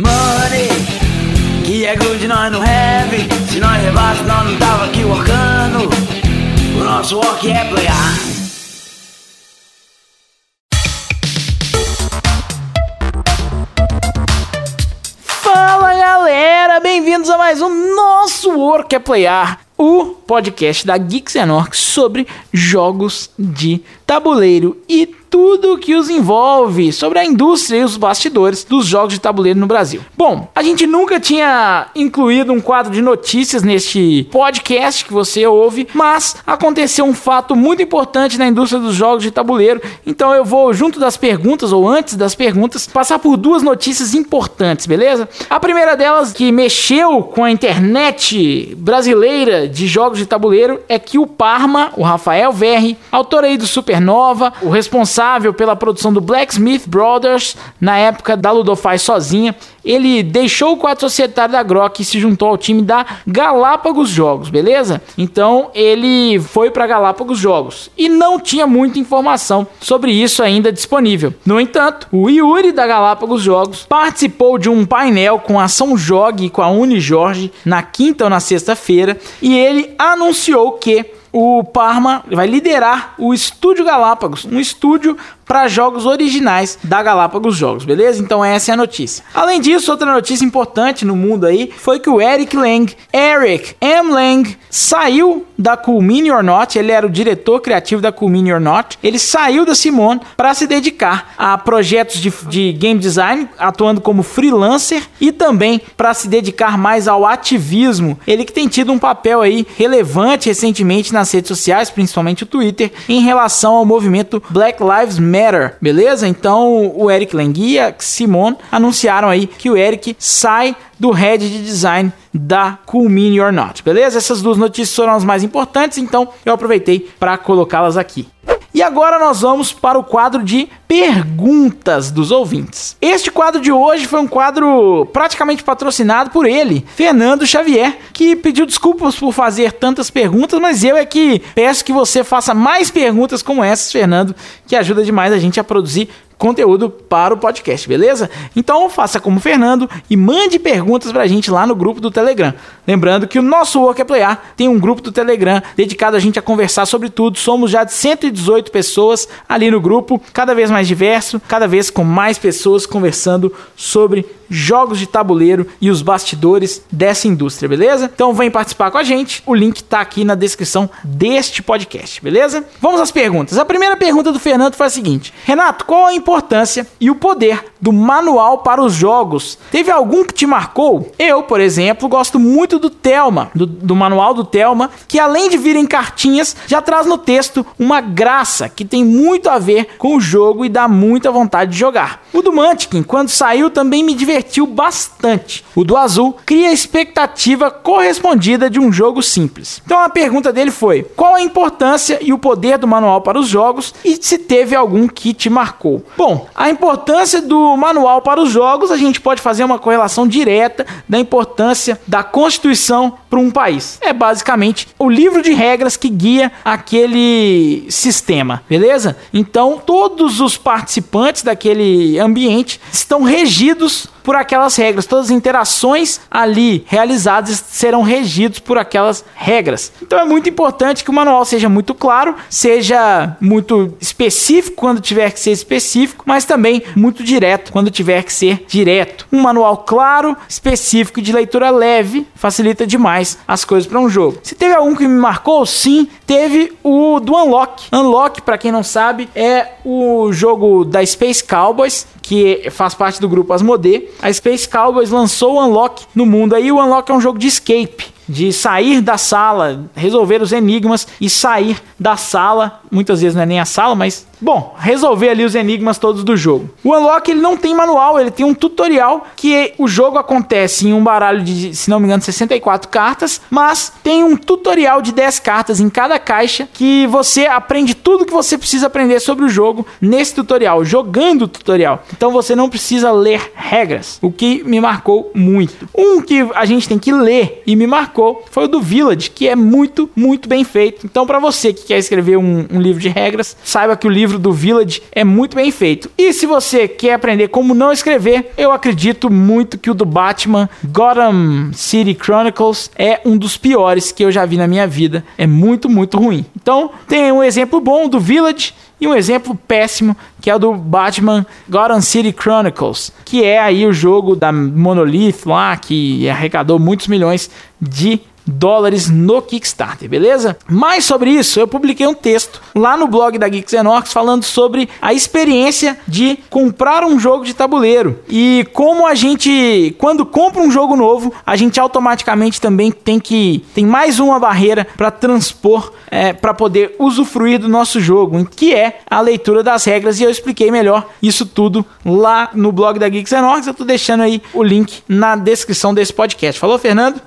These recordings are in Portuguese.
Money, que é good nós não have. Se nós levasse, nós não tava aqui workando. O nosso work é playar. Fala galera, bem-vindos a mais um nosso Work é Playar, o podcast da Geeks Orcs sobre jogos de tabuleiro e tudo que os envolve sobre a indústria e os bastidores dos jogos de tabuleiro no Brasil. Bom, a gente nunca tinha incluído um quadro de notícias neste podcast que você ouve, mas aconteceu um fato muito importante na indústria dos jogos de tabuleiro, então eu vou, junto das perguntas ou antes das perguntas, passar por duas notícias importantes, beleza? A primeira delas, que mexeu com a internet brasileira de jogos de tabuleiro, é que o Parma, o Rafael Verri, autor aí do Supernova, o responsável pela produção do Blacksmith Brothers na época da Ludofy sozinha. Ele deixou o quadro societário da Grok e se juntou ao time da Galápagos Jogos, beleza? Então ele foi para Galápagos Jogos e não tinha muita informação sobre isso ainda disponível. No entanto, o Yuri da Galápagos Jogos participou de um painel com a Ação Jogue e com a Unijorge na quinta ou na sexta-feira e ele anunciou que o Parma vai liderar o Estúdio Galápagos, um estúdio para jogos originais da Galápagos Jogos, beleza? Então essa é a notícia. Além disso, outra notícia importante no mundo aí foi que o Eric Lang, Eric M. Lang, saiu da Cool Mini or Not, ele era o diretor criativo da Cool Mini or Not, ele saiu da Simone para se dedicar a projetos de, de game design, atuando como freelancer e também para se dedicar mais ao ativismo. Ele que tem tido um papel aí relevante recentemente nas redes sociais, principalmente o Twitter, em relação ao movimento Black Lives Matter, beleza? Então o Eric Lang e a Simone anunciaram aí que o Eric sai do head de design da Cool Mini or Not, beleza? Essas duas notícias foram as mais importantes, então eu aproveitei para colocá-las aqui. E agora nós vamos para o quadro de perguntas dos ouvintes. Este quadro de hoje foi um quadro praticamente patrocinado por ele, Fernando Xavier, que pediu desculpas por fazer tantas perguntas, mas eu é que peço que você faça mais perguntas como essas, Fernando, que ajuda demais a gente a produzir conteúdo para o podcast, beleza? Então faça como o Fernando e mande perguntas pra gente lá no grupo do Telegram. Lembrando que o nosso Work é Playar tem um grupo do Telegram dedicado a gente a conversar sobre tudo. Somos já de 118 pessoas ali no grupo, cada vez mais diverso, cada vez com mais pessoas conversando sobre jogos de tabuleiro e os bastidores dessa indústria, beleza? Então vem participar com a gente. O link tá aqui na descrição deste podcast, beleza? Vamos às perguntas. A primeira pergunta do Fernando foi a seguinte: Renato, qual a importância e o poder do manual para os jogos? Teve algum que te marcou? Eu, por exemplo, gosto muito do Telma, do, do manual do Telma, que além de vir em cartinhas, já traz no texto uma graça que tem muito a ver com o jogo e dá muita vontade de jogar. O do Munchkin, quando saiu, também me divertiu bastante. O do Azul cria expectativa correspondida de um jogo simples. Então a pergunta dele foi: qual a importância e o poder do manual para os jogos e se teve algum que te marcou? Bom, a importância do manual para os jogos, a gente pode fazer uma correlação direta da importância da Constituição para um país. É basicamente o livro de regras que guia aquele sistema, beleza? Então, todos os participantes daquele ambiente estão regidos por aquelas regras. Todas as interações ali realizadas serão regidos por aquelas regras. Então é muito importante que o manual seja muito claro, seja muito específico quando tiver que ser específico, mas também muito direto quando tiver que ser direto. Um manual claro, específico de leitura leve facilita demais as coisas para um jogo. Se teve algum que me marcou, sim, teve o do Unlock. Unlock, para quem não sabe, é o jogo da Space Cowboys que faz parte do grupo Asmodee. A Space Cowboys lançou o Unlock no mundo. Aí o Unlock é um jogo de escape, de sair da sala, resolver os enigmas e sair da sala. Muitas vezes não é nem a sala, mas Bom, resolver ali os enigmas todos do jogo. O Unlock ele não tem manual, ele tem um tutorial que o jogo acontece em um baralho de, se não me engano, 64 cartas, mas tem um tutorial de 10 cartas em cada caixa que você aprende tudo que você precisa aprender sobre o jogo nesse tutorial, jogando o tutorial. Então você não precisa ler regras, o que me marcou muito. Um que a gente tem que ler e me marcou foi o do Village, que é muito, muito bem feito. Então para você que quer escrever um, um um livro de regras, saiba que o livro do Village é muito bem feito. E se você quer aprender como não escrever, eu acredito muito que o do Batman Gotham City Chronicles é um dos piores que eu já vi na minha vida. É muito, muito ruim. Então, tem um exemplo bom do Village e um exemplo péssimo que é o do Batman Gotham City Chronicles, que é aí o jogo da Monolith lá que arrecadou muitos milhões de dólares no Kickstarter, beleza? Mais sobre isso, eu publiquei um texto lá no blog da Geeks Enox falando sobre a experiência de comprar um jogo de tabuleiro e como a gente, quando compra um jogo novo, a gente automaticamente também tem que tem mais uma barreira para transpor, é, para poder usufruir do nosso jogo, que é a leitura das regras e eu expliquei melhor isso tudo lá no blog da Geeks Enox. Eu tô deixando aí o link na descrição desse podcast. Falou, Fernando?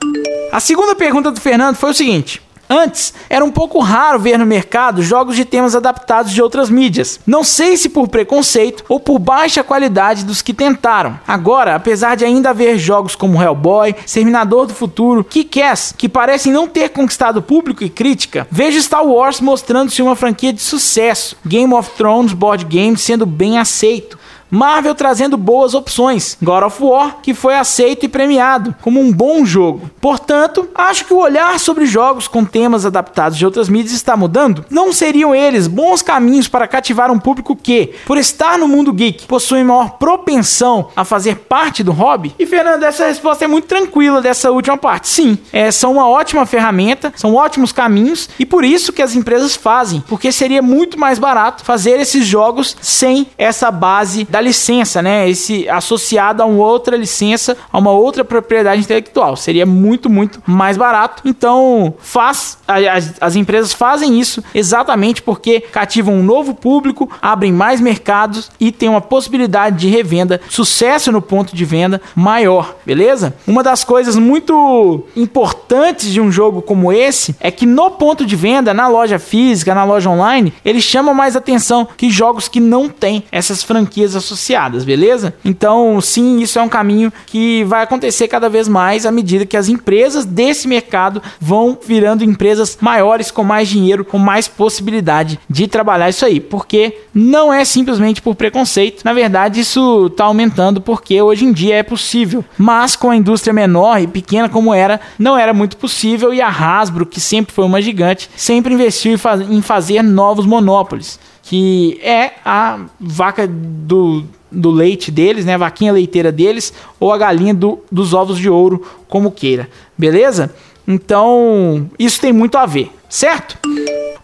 A segunda pergunta do Fernando foi o seguinte: Antes, era um pouco raro ver no mercado jogos de temas adaptados de outras mídias. Não sei se por preconceito ou por baixa qualidade dos que tentaram. Agora, apesar de ainda haver jogos como Hellboy, Terminador do Futuro, Kick-Ass, que parecem não ter conquistado público e crítica, vejo Star Wars mostrando-se uma franquia de sucesso, Game of Thrones board game sendo bem aceito, Marvel trazendo boas opções. God of War, que foi aceito e premiado como um bom jogo. Portanto, acho que o olhar sobre jogos com temas adaptados de outras mídias está mudando. Não seriam eles bons caminhos para cativar um público que, por estar no mundo geek, possui maior propensão a fazer parte do hobby? E Fernando, essa resposta é muito tranquila dessa última parte. Sim, é, são uma ótima ferramenta, são ótimos caminhos e por isso que as empresas fazem, porque seria muito mais barato fazer esses jogos sem essa base da licença, né? Esse associado a uma outra licença, a uma outra propriedade intelectual. Seria muito, muito mais barato. Então, faz as, as empresas fazem isso exatamente porque cativam um novo público, abrem mais mercados e tem uma possibilidade de revenda, sucesso no ponto de venda maior, beleza? Uma das coisas muito importantes de um jogo como esse é que no ponto de venda, na loja física, na loja online, ele chama mais atenção que jogos que não têm essas franquias associadas associadas, beleza? Então, sim, isso é um caminho que vai acontecer cada vez mais à medida que as empresas desse mercado vão virando empresas maiores, com mais dinheiro, com mais possibilidade de trabalhar isso aí. Porque não é simplesmente por preconceito, na verdade, isso está aumentando porque hoje em dia é possível. Mas com a indústria menor e pequena como era, não era muito possível e a Hasbro, que sempre foi uma gigante, sempre investiu em fazer novos monopólios que é a vaca do, do leite deles, né? A vaquinha leiteira deles, ou a galinha do, dos ovos de ouro, como queira. Beleza? Então, isso tem muito a ver, certo?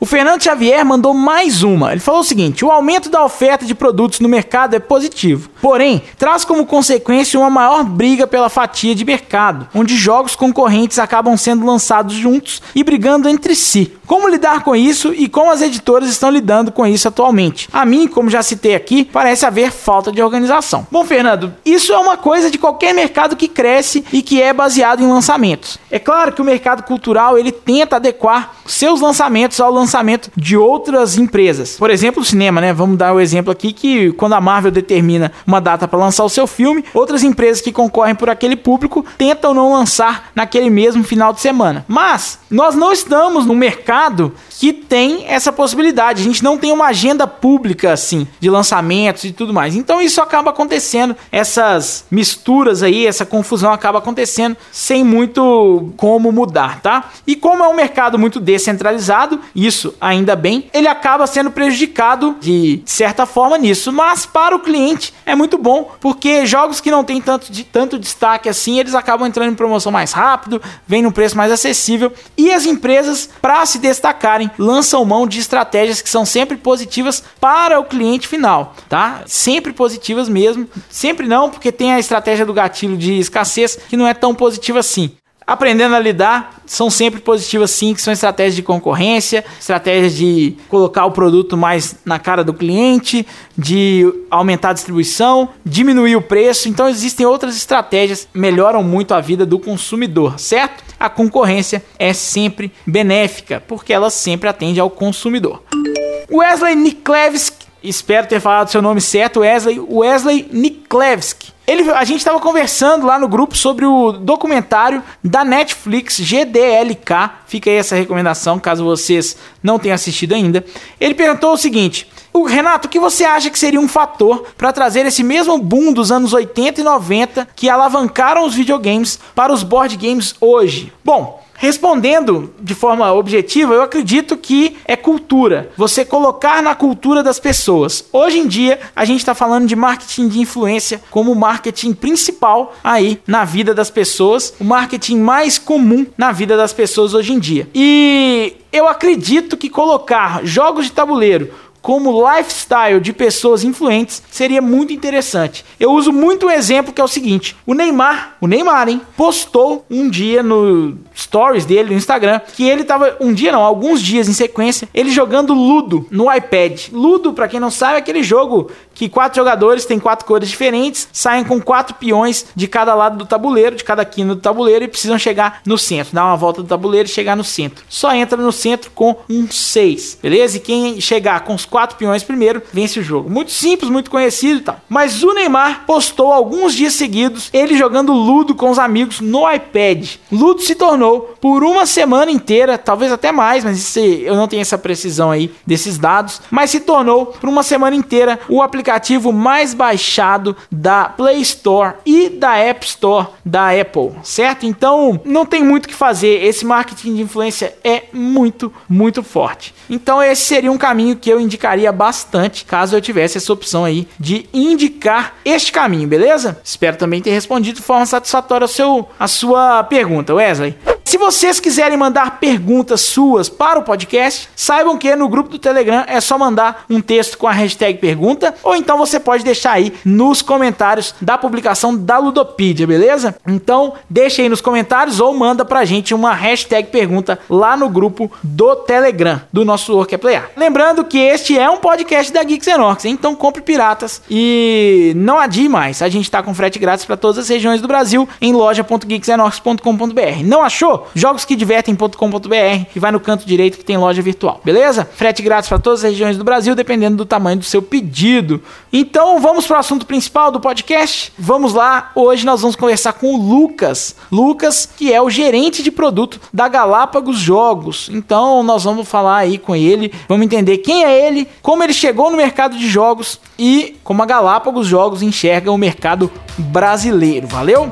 O Fernando Xavier mandou mais uma. Ele falou o seguinte: o aumento da oferta de produtos no mercado é positivo, porém, traz como consequência uma maior briga pela fatia de mercado, onde jogos concorrentes acabam sendo lançados juntos e brigando entre si. Como lidar com isso e como as editoras estão lidando com isso atualmente? A mim, como já citei aqui, parece haver falta de organização. Bom, Fernando, isso é uma coisa de qualquer mercado que cresce e que é baseado em lançamentos. É claro que o mercado cultural ele tenta adequar seus lançamentos ao lançamento de outras empresas. Por exemplo, o cinema, né? Vamos dar o um exemplo aqui que quando a Marvel determina uma data para lançar o seu filme, outras empresas que concorrem por aquele público tentam não lançar naquele mesmo final de semana. Mas nós não estamos no mercado mercado que tem essa possibilidade. A gente não tem uma agenda pública assim de lançamentos e tudo mais. Então isso acaba acontecendo, essas misturas aí, essa confusão acaba acontecendo sem muito como mudar, tá? E como é um mercado muito descentralizado, isso ainda bem, ele acaba sendo prejudicado de certa forma nisso, mas para o cliente é muito bom, porque jogos que não tem tanto, de, tanto destaque assim, eles acabam entrando em promoção mais rápido, vem num preço mais acessível e as empresas para se destacarem lançam mão de estratégias que são sempre positivas para o cliente final, tá? Sempre positivas mesmo. Sempre não, porque tem a estratégia do gatilho de escassez que não é tão positiva assim aprendendo a lidar, são sempre positivas sim, que são estratégias de concorrência, estratégias de colocar o produto mais na cara do cliente, de aumentar a distribuição, diminuir o preço. Então existem outras estratégias que melhoram muito a vida do consumidor, certo? A concorrência é sempre benéfica, porque ela sempre atende ao consumidor. Wesley Niklevski espero ter falado seu nome certo, Wesley, Wesley Niklevski. Ele, a gente estava conversando lá no grupo sobre o documentário da Netflix GDLK. Fica aí essa recomendação, caso vocês não tenham assistido ainda. Ele perguntou o seguinte: o Renato, o que você acha que seria um fator para trazer esse mesmo boom dos anos 80 e 90 que alavancaram os videogames para os board games hoje? Bom, Respondendo de forma objetiva, eu acredito que é cultura. Você colocar na cultura das pessoas. Hoje em dia, a gente está falando de marketing de influência como marketing principal aí na vida das pessoas, o marketing mais comum na vida das pessoas hoje em dia. E eu acredito que colocar jogos de tabuleiro como lifestyle de pessoas influentes seria muito interessante. Eu uso muito um exemplo que é o seguinte: o Neymar, o Neymar, hein, postou um dia no stories dele no Instagram que ele tava um dia não, alguns dias em sequência, ele jogando Ludo no iPad. Ludo, para quem não sabe, é aquele jogo que quatro jogadores têm quatro cores diferentes, saem com quatro peões de cada lado do tabuleiro, de cada quina do tabuleiro e precisam chegar no centro, dar uma volta do tabuleiro e chegar no centro. Só entra no centro com um 6, beleza? E quem chegar com os quatro peões primeiro vence o jogo. Muito simples, muito conhecido e tal. Mas o Neymar postou alguns dias seguidos ele jogando Ludo com os amigos no iPad. Ludo se tornou por uma semana inteira, talvez até mais, mas isso, eu não tenho essa precisão aí desses dados, mas se tornou por uma semana inteira o aplicativo aplicativo mais baixado da Play Store e da App Store da Apple, certo? Então não tem muito o que fazer. Esse marketing de influência é muito, muito forte. Então esse seria um caminho que eu indicaria bastante caso eu tivesse essa opção aí de indicar este caminho, beleza? Espero também ter respondido de forma satisfatória ao seu, a sua pergunta, Wesley. Se vocês quiserem mandar perguntas suas para o podcast, saibam que no grupo do Telegram é só mandar um texto com a hashtag pergunta, ou então você pode deixar aí nos comentários da publicação da Ludopedia, beleza? Então deixa aí nos comentários ou manda pra gente uma hashtag pergunta lá no grupo do Telegram do nosso Work é Player. Lembrando que este é um podcast da Geeks Enox, então compre piratas e não adie mais. A gente tá com frete grátis para todas as regiões do Brasil em loja.geeksenox.com.br. Não achou? Jogosquedivertem.com.br e vai no canto direito que tem loja virtual, beleza? Frete grátis para todas as regiões do Brasil, dependendo do tamanho do seu pedido. Então, vamos para o assunto principal do podcast? Vamos lá. Hoje nós vamos conversar com o Lucas. Lucas, que é o gerente de produto da Galápagos Jogos. Então, nós vamos falar aí com ele, vamos entender quem é ele, como ele chegou no mercado de jogos e como a Galápagos Jogos enxerga o mercado brasileiro. Valeu?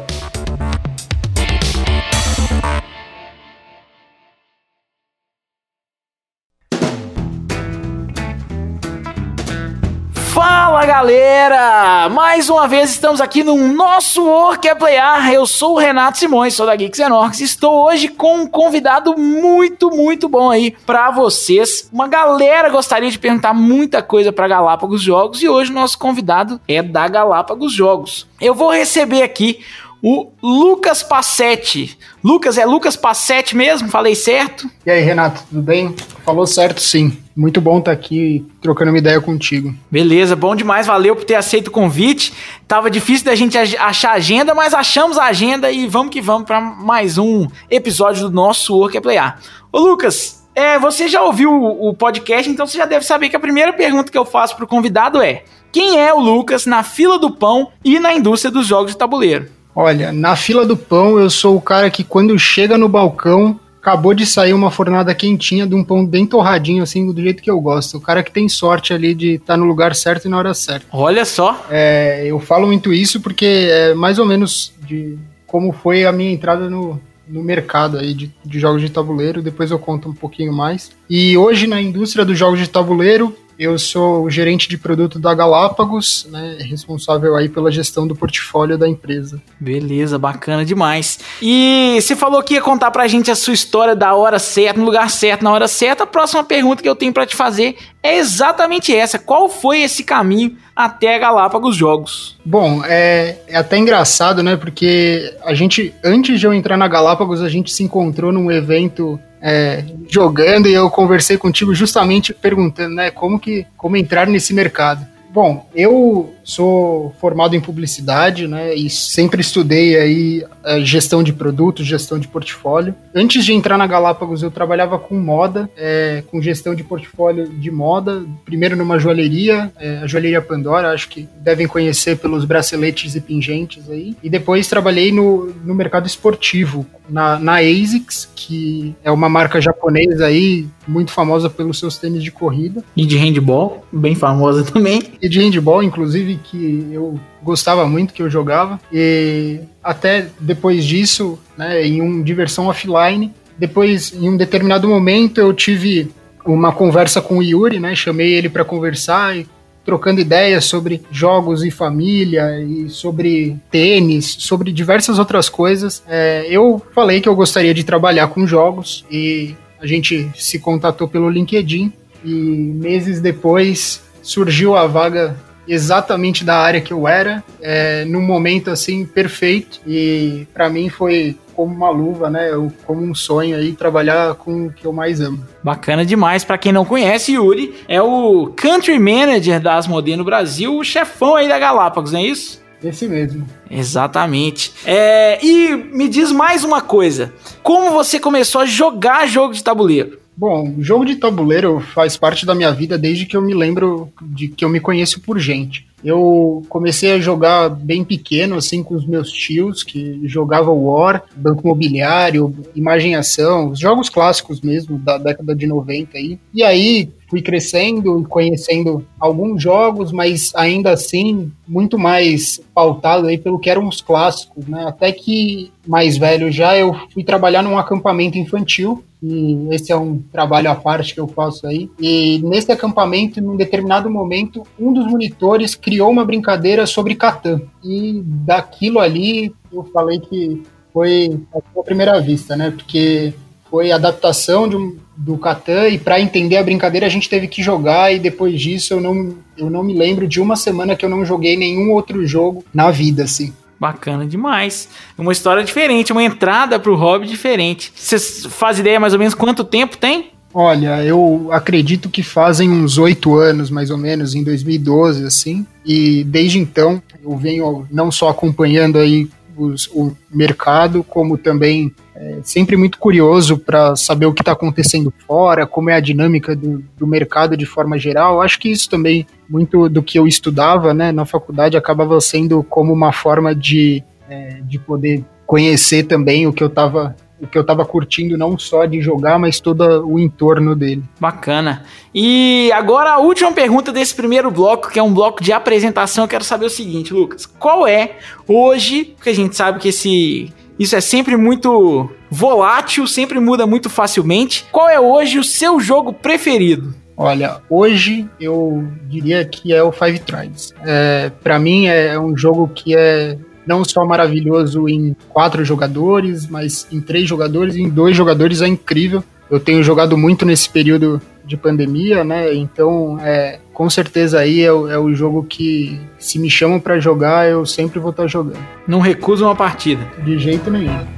Fala galera! Mais uma vez estamos aqui no nosso Work é Playar. Eu sou o Renato Simões, sou da Geeks Enorx. Estou hoje com um convidado muito, muito bom aí para vocês. Uma galera gostaria de perguntar muita coisa para Galápagos Jogos e hoje nosso convidado é da Galápagos Jogos. Eu vou receber aqui o Lucas Passetti. Lucas, é Lucas Passetti mesmo? Falei certo? E aí, Renato, tudo bem? Falou certo, sim. Muito bom estar tá aqui trocando uma ideia contigo. Beleza, bom demais. Valeu por ter aceito o convite. Tava difícil da gente achar agenda, mas achamos a agenda e vamos que vamos para mais um episódio do nosso Work é Playar. Ô, Lucas, é, você já ouviu o, o podcast, então você já deve saber que a primeira pergunta que eu faço pro convidado é: quem é o Lucas na fila do pão e na indústria dos jogos de tabuleiro? Olha, na fila do pão eu sou o cara que quando chega no balcão acabou de sair uma fornada quentinha de um pão bem torradinho, assim, do jeito que eu gosto. O cara que tem sorte ali de estar tá no lugar certo e na hora certa. Olha só. É, eu falo muito isso porque é mais ou menos de como foi a minha entrada no, no mercado aí de, de jogos de tabuleiro. Depois eu conto um pouquinho mais. E hoje na indústria dos jogos de tabuleiro, eu sou o gerente de produto da Galápagos, né, responsável aí pela gestão do portfólio da empresa. Beleza, bacana demais. E você falou que ia contar pra gente a sua história da hora certa, no lugar certo, na hora certa. A próxima pergunta que eu tenho para te fazer é exatamente essa. Qual foi esse caminho até a Galápagos Jogos? Bom, é, é até engraçado, né, porque a gente, antes de eu entrar na Galápagos, a gente se encontrou num evento é, jogando e eu conversei contigo justamente perguntando, né, como que como entrar nesse mercado. Bom, eu sou formado em publicidade, né, e sempre estudei aí eh, gestão de produtos, gestão de portfólio. Antes de entrar na Galápagos, eu trabalhava com moda, é, com gestão de portfólio de moda, primeiro numa joalheria, é, a joalheria Pandora, acho que devem conhecer pelos braceletes e pingentes aí, e depois trabalhei no, no mercado esportivo, na, na ASICS, que é uma marca japonesa aí, muito famosa pelos seus tênis de corrida. E de handball, bem famosa também. E de handball, inclusive, que eu gostava muito, que eu jogava. E até depois disso, né, em um diversão offline, depois, em um determinado momento, eu tive uma conversa com o Yuri, né? Chamei ele para conversar e trocando ideias sobre jogos e família e sobre tênis, sobre diversas outras coisas. É, eu falei que eu gostaria de trabalhar com jogos e a gente se contatou pelo LinkedIn e meses depois surgiu a vaga exatamente da área que eu era, é, num momento assim perfeito e para mim foi como uma luva, né? Como um sonho aí trabalhar com o que eu mais amo. Bacana demais. Para quem não conhece, Yuri é o Country Manager da Asmodee no Brasil, o chefão aí da Galápagos, não é isso? Esse mesmo. Exatamente. É, e me diz mais uma coisa: como você começou a jogar jogo de tabuleiro? Bom, jogo de tabuleiro faz parte da minha vida desde que eu me lembro de que eu me conheço por gente. Eu comecei a jogar bem pequeno, assim, com os meus tios, que jogavam War, Banco Imobiliário, Imagem Ação, os jogos clássicos mesmo, da década de 90 aí. E aí, fui crescendo e conhecendo alguns jogos, mas ainda assim muito mais pautado aí pelo que eram os clássicos, né? Até que mais velho já eu fui trabalhar num acampamento infantil e esse é um trabalho à parte que eu faço aí. E nesse acampamento, num determinado momento, um dos monitores criou uma brincadeira sobre Catan. E daquilo ali eu falei que foi a primeira vista, né? Porque foi adaptação um, do Catan e para entender a brincadeira a gente teve que jogar e depois disso eu não, eu não me lembro de uma semana que eu não joguei nenhum outro jogo na vida, assim. Bacana demais. Uma história diferente, uma entrada para o hobby diferente. Você faz ideia mais ou menos quanto tempo tem? Olha, eu acredito que fazem uns oito anos, mais ou menos, em 2012, assim. E desde então eu venho não só acompanhando aí os, o mercado, como também é, sempre muito curioso para saber o que está acontecendo fora, como é a dinâmica do, do, mercado de forma geral. Acho que isso também, muito do que eu estudava né, na faculdade, acabava sendo como uma forma de, é, de poder conhecer também o que eu estava o que eu tava curtindo não só de jogar, mas todo o entorno dele. Bacana. E agora a última pergunta desse primeiro bloco, que é um bloco de apresentação, eu quero saber o seguinte, Lucas, qual é hoje, porque a gente sabe que esse isso é sempre muito volátil, sempre muda muito facilmente. Qual é hoje o seu jogo preferido? Olha, hoje eu diria que é o Five Tribes. É, para mim é um jogo que é não só maravilhoso em quatro jogadores, mas em três jogadores, em dois jogadores é incrível. Eu tenho jogado muito nesse período de pandemia, né? Então, é, com certeza aí é, o, é o jogo que, se me chamam para jogar, eu sempre vou estar tá jogando. Não recusa uma partida? De jeito nenhum.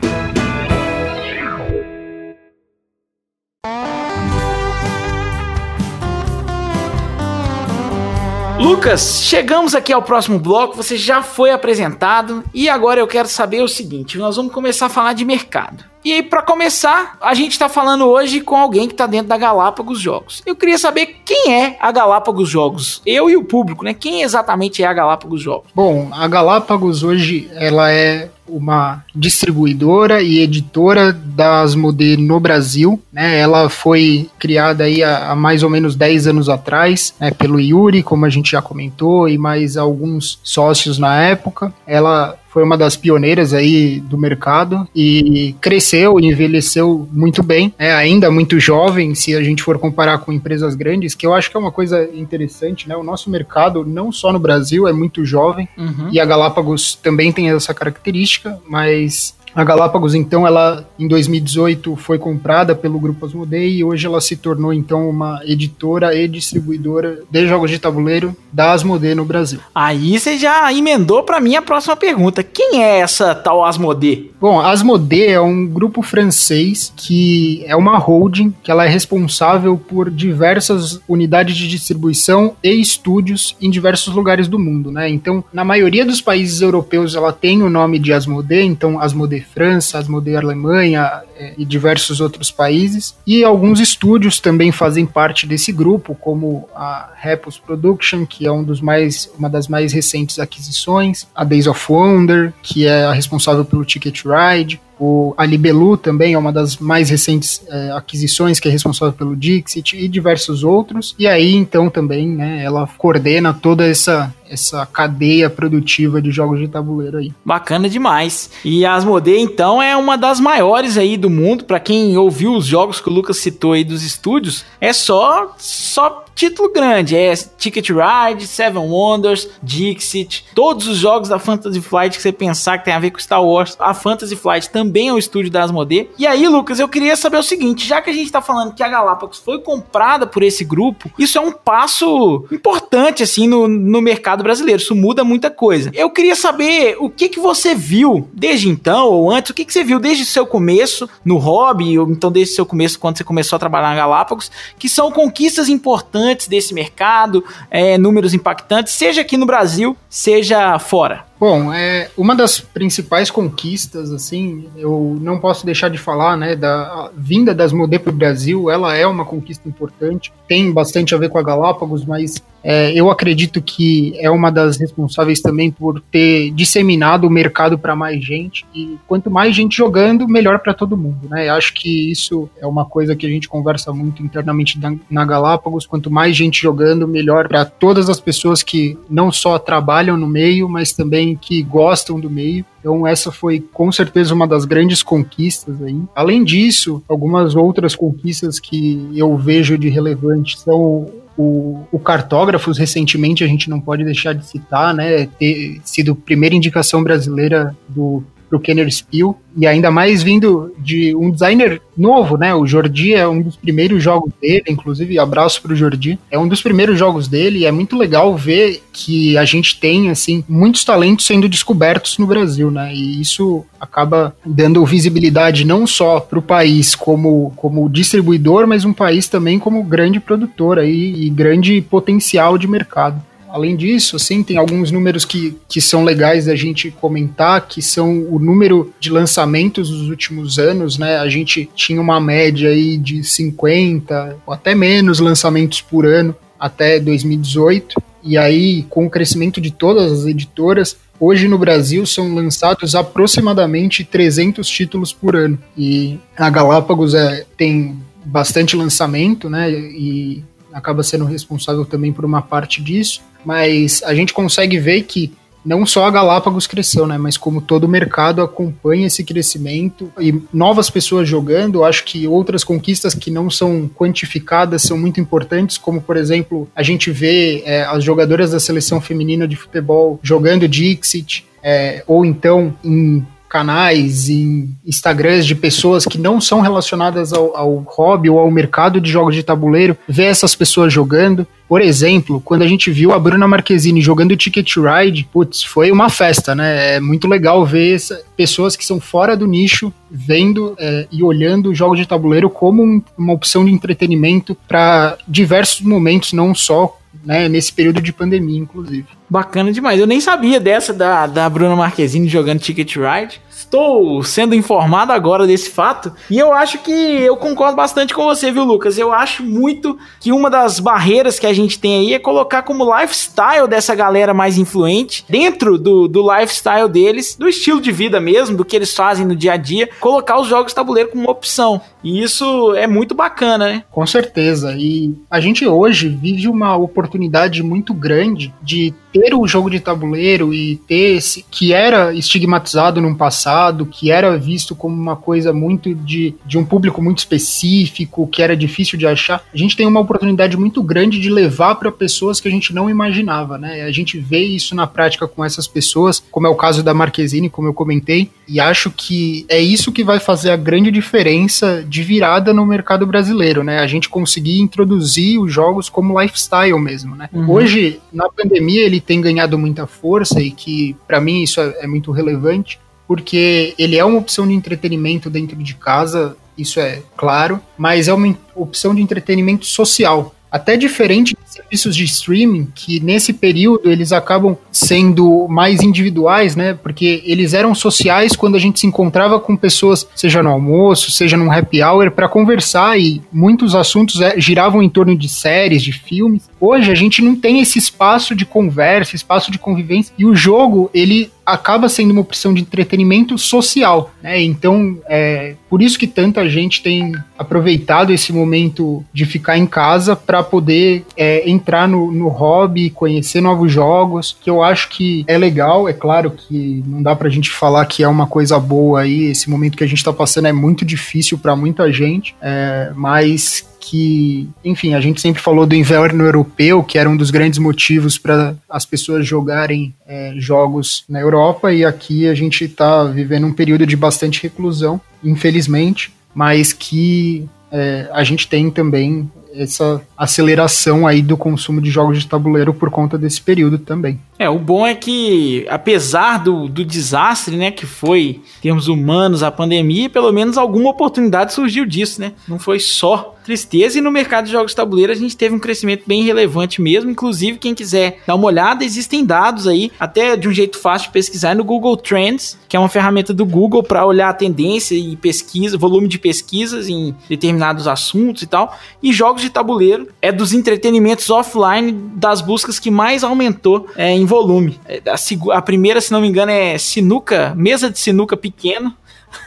Lucas, chegamos aqui ao próximo bloco. Você já foi apresentado e agora eu quero saber o seguinte: nós vamos começar a falar de mercado. E aí, para começar, a gente está falando hoje com alguém que está dentro da Galápagos Jogos. Eu queria saber quem é a Galápagos Jogos. Eu e o público, né? Quem exatamente é a Galápagos Jogos? Bom, a Galápagos hoje ela é uma distribuidora e editora da Asmodee no Brasil. Né? Ela foi criada aí há, há, mais ou menos 10 anos atrás né, pelo Yuri, como a gente já comentou, e mais alguns sócios na época. Ela foi uma das pioneiras aí do mercado e cresceu e envelheceu muito bem. É ainda muito jovem, se a gente for comparar com empresas grandes, que eu acho que é uma coisa interessante, né? O nosso mercado, não só no Brasil, é muito jovem uhum. e a Galápagos também tem essa característica, mas A Galápagos, então, ela em 2018 foi comprada pelo Grupo Asmodee e hoje ela se tornou, então, uma editora e distribuidora de jogos de tabuleiro da Asmodee no Brasil. Aí você já emendou para mim a próxima pergunta. Quem é essa tal Asmodee? Bom, a Asmodee é um grupo francês que é uma holding que ela é responsável por diversas unidades de distribuição e estúdios em diversos lugares do mundo, né? Então, na maioria dos países europeus ela tem o nome de Asmodee, então Asmodee França, Asmodee Alemanha é, e diversos outros países. E alguns estúdios também fazem parte desse grupo, como a Repos Production, que é um dos mais, uma das mais recentes aquisições, a Days of Wonder, que é a responsável pelo Ticket Ride, o, a Libelu também é uma das mais recentes é, aquisições, que é responsável pelo Dixit e diversos outros. E aí, então, também, né, ela coordena toda essa, essa cadeia produtiva de jogos de tabuleiro aí. Bacana demais. E a Asmodee, então, é uma das maiores aí do mundo. Para quem ouviu os jogos que o Lucas citou aí dos estúdios, é só, só título grande. É Ticket Ride, Seven Wonders, Dixit, todos os jogos da Fantasy Flight que você pensar que tem a ver com Star Wars. A Fantasy Flight também é um estúdio da Asmodee. E aí, Lucas, eu queria saber o seguinte, já que a gente tá falando que a Galápagos foi comprada por esse grupo, isso é um passo importante, assim, no, no mercado brasileiro. Isso muda muita coisa. Eu queria saber o que que você viu desde então, ou antes, o que que você viu desde o seu começo no hobby, ou então desde o seu começo, quando você começou a trabalhar na Galápagos, que são conquistas importantes desse mercado, é, números impactantes, seja aqui no Brasil, seja fora? Bom, é uma das principais conquistas, assim, eu não posso deixar de falar, né, da vinda das Modê para o Brasil, ela é uma conquista importante, tem bastante a ver com a Galápagos, mas é, eu acredito que é uma das responsáveis também por ter disseminado o mercado para mais gente, e quanto mais gente jogando, melhor para todo mundo, né, acho que isso é uma coisa que a gente conversa muito internamente na, na Galápagos, quanto mais gente jogando, melhor para todas as pessoas que não só trabalham no meio, mas também que gostam do meio. Então essa foi com certeza uma das grandes conquistas aí. Além disso, algumas outras conquistas que eu vejo de relevante são o, o, Cartógrafos, recentemente, a gente não pode deixar de citar, né? Ter sido primeira indicação brasileira do pro Kenner Spiel, e ainda mais vindo de um designer novo, né? O Jordi é um dos primeiros jogos dele, inclusive abraço pro Jordi. É um dos primeiros jogos dele e é muito legal ver que a gente tem assim muitos talentos sendo descobertos no Brasil, né? E isso acaba dando visibilidade não só para o país como, como distribuidor, mas um país também como grande produtor aí e grande potencial de mercado. Além disso, assim, tem alguns números que, que são legais da gente comentar, que são o número de lançamentos dos últimos anos, né? A gente tinha uma média aí de 50 ou até menos lançamentos por ano até 2018. E aí, com o crescimento de todas as editoras, hoje no Brasil são lançados aproximadamente 300 títulos por ano. E a Galápagos é, tem bastante lançamento, né? E acaba sendo responsável também por uma parte disso, mas a gente consegue ver que não só a Galápagos cresceu, né, mas como todo o mercado acompanha esse crescimento e novas pessoas jogando, acho que outras conquistas que não são quantificadas são muito importantes, como por exemplo, a gente vê é, as jogadoras da seleção feminina de futebol jogando Dixit, é, ou então em canais, em Instagrams de pessoas que não são relacionadas ao, ao, hobby ou ao mercado de jogos de tabuleiro, ver essas pessoas jogando. Por exemplo, quando a gente viu a Bruna Marquezine jogando Ticket Ride, putz, foi uma festa, né? É muito legal ver essa, pessoas que são fora do nicho vendo é, e olhando jogos de tabuleiro como um, uma opção de entretenimento para diversos momentos, não só né, nesse período de pandemia, inclusive. Bacana demais. Eu nem sabia dessa da, da Bruna Marquezine jogando Ticket Ride. Estou sendo informado agora desse fato. E eu acho que eu concordo bastante com você, viu, Lucas? Eu acho muito que uma das barreiras que a gente tem aí é colocar como lifestyle dessa galera mais influente, dentro do, do lifestyle deles, do estilo de vida mesmo, do que eles fazem no dia a dia, colocar os jogos tabuleiro como opção. E isso é muito bacana, né? Com certeza. E a gente hoje vive uma oportunidade muito grande de ter o jogo de tabuleiro e ter esse, que era estigmatizado no passado, que era visto como uma coisa muito de, de um público muito específico, que era difícil de achar, a gente tem uma oportunidade muito grande de levar para pessoas que a gente não imaginava, né? A gente vê isso na prática com essas pessoas, como é o caso da Marquezine, como eu comentei, e acho que é isso que vai fazer a grande diferença de virada no mercado brasileiro, né? A gente conseguir introduzir os jogos como lifestyle mesmo, né? Uhum. Hoje, na pandemia, ele tem ganhado muita força e que, para mim, isso é, é muito relevante, porque ele é uma opção de entretenimento dentro de casa, isso é claro, mas é uma opção de entretenimento social. Até diferente de serviços de streaming, que nesse período eles acabam sendo mais individuais, né? Porque eles eram sociais quando a gente se encontrava com pessoas, seja no almoço, seja num happy hour, para conversar e muitos assuntos é, giravam em torno de séries, de filmes. Hoje a gente não tem esse espaço de conversa, espaço de convivência, e o jogo, ele acaba sendo uma opção de entretenimento social, né? Então, é por isso que tanta gente tem aproveitado esse momento de ficar em casa para poder é, entrar no, no hobby, conhecer novos jogos, que eu acho que é legal. É claro que não dá pra gente falar que é uma coisa boa aí. Esse momento que a gente tá passando é muito difícil para muita gente, é, mas que, enfim, a gente sempre falou do inverno europeu, que era um dos grandes motivos para as pessoas jogarem é, jogos na Europa, e aqui a gente está vivendo um período de bastante reclusão, infelizmente, mas que é, a gente tem também essa aceleração aí do consumo de jogos de tabuleiro por conta desse período também. É, o bom é que, apesar do, do desastre, né, que foi, termos humanos, a pandemia, pelo menos alguma oportunidade surgiu disso, né? Não foi só tristeza e no mercado de jogos de tabuleiro a gente teve um crescimento bem relevante mesmo. Inclusive, quem quiser dar uma olhada, existem dados aí, até de um jeito fácil de pesquisar no Google Trends, que é uma ferramenta do Google para olhar a tendência e pesquisa, volume de pesquisas em determinados assuntos e tal. E jogos de tabuleiro é dos entretenimentos offline das buscas que mais aumentou é, em volume. É, a, a primeira, se não me engano, é sinuca, mesa de sinuca pequeno.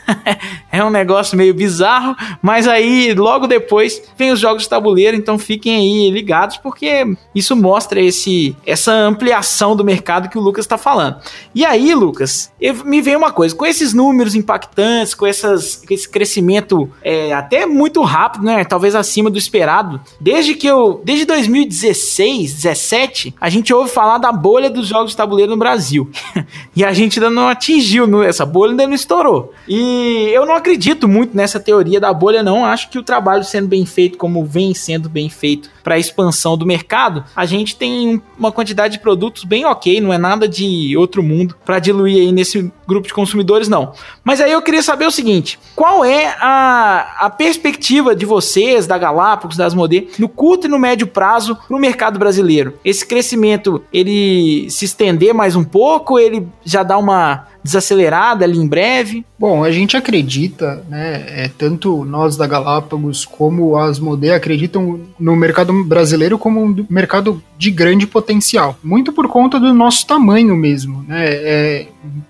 é um negócio meio bizarro, mas aí logo depois vem os jogos de tabuleiro, então fiquem aí ligados porque isso mostra esse essa ampliação do mercado que o Lucas está falando. E aí, Lucas, me vem uma coisa, com esses números impactantes, com, essas, com esse crescimento é, até muito rápido, né? Talvez acima do esperado. Desde que eu, desde 2016, 17, a gente ouve falar da bolha dos jogos de tabuleiro no Brasil. e a gente ainda não atingiu, essa bolha ainda não estourou. E eu não acredito muito nessa teoria da bolha, não. Acho que o trabalho sendo bem feito, como vem sendo bem feito para a expansão do mercado, a gente tem uma quantidade de produtos bem ok, não é nada de outro mundo para diluir aí nesse grupo de consumidores, não. Mas aí eu queria saber o seguinte: qual é a, a perspectiva de vocês, da Galápagos, das Modê, no curto e no médio prazo para o mercado brasileiro? Esse crescimento ele se estender mais um pouco, ele já dá uma desacelerada ali em breve? Bom, a gente acredita, né, é, tanto nós da Galápagos como as Modé acreditam no mercado brasileiro como um mercado de grande potencial, muito por conta do nosso tamanho mesmo, né, é,